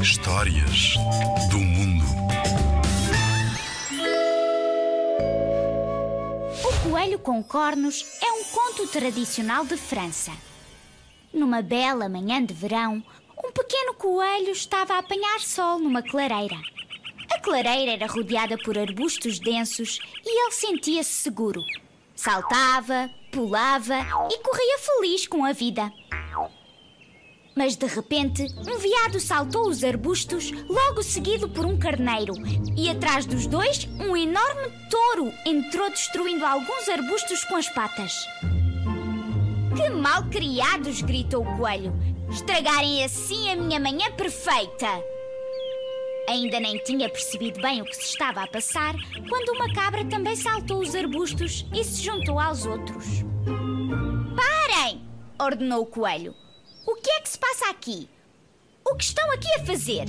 Histórias do mundo. O Coelho com Cornos é um conto tradicional de França. Numa bela manhã de verão, um pequeno coelho estava a apanhar sol numa clareira. A clareira era rodeada por arbustos densos e ele sentia-se seguro. Saltava, pulava e corria feliz com a vida. Mas de repente, um veado saltou os arbustos, logo seguido por um carneiro. E atrás dos dois, um enorme touro entrou destruindo alguns arbustos com as patas. Que mal criados! gritou o coelho. Estragarem assim a minha manhã perfeita! Ainda nem tinha percebido bem o que se estava a passar quando uma cabra também saltou os arbustos e se juntou aos outros. Parem! ordenou o coelho. O que passa aqui? O que estão aqui a fazer?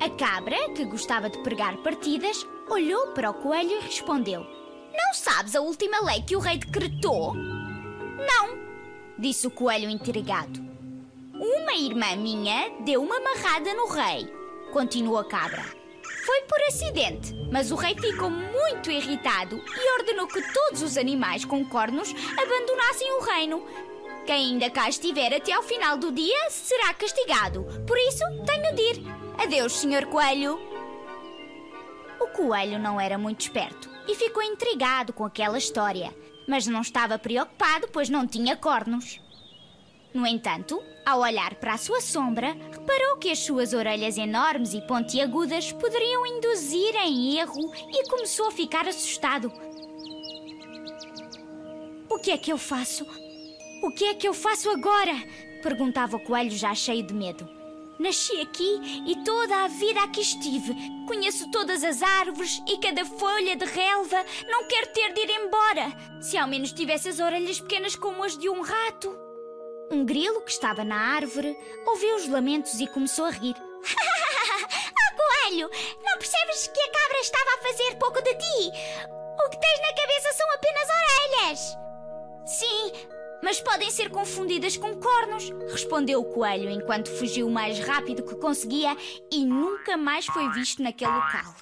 A cabra, que gostava de pregar partidas, olhou para o coelho e respondeu: Não sabes a última lei que o rei decretou? Não, disse o coelho intrigado. Uma irmã minha deu uma marrada no rei, continuou a cabra. Foi por acidente, mas o rei ficou muito irritado e ordenou que todos os animais com cornos abandonassem o reino, quem ainda cá estiver até ao final do dia será castigado. Por isso, tenho de ir. Adeus, Sr. Coelho. O coelho não era muito esperto e ficou intrigado com aquela história, mas não estava preocupado, pois não tinha cornos. No entanto, ao olhar para a sua sombra, reparou que as suas orelhas enormes e pontiagudas poderiam induzir em erro e começou a ficar assustado. O que é que eu faço? O que é que eu faço agora? perguntava o coelho já cheio de medo. Nasci aqui e toda a vida aqui estive. Conheço todas as árvores e cada folha de relva. Não quero ter de ir embora. Se ao menos tivesse as orelhas pequenas como as de um rato. Um grilo que estava na árvore ouviu os lamentos e começou a rir. oh, coelho, não percebes que a cabra estava a fazer pouco de ti? O que tens na cabeça são apenas orelhas. Sim, mas podem ser confundidas com cornos, respondeu o coelho enquanto fugiu o mais rápido que conseguia e nunca mais foi visto naquele local.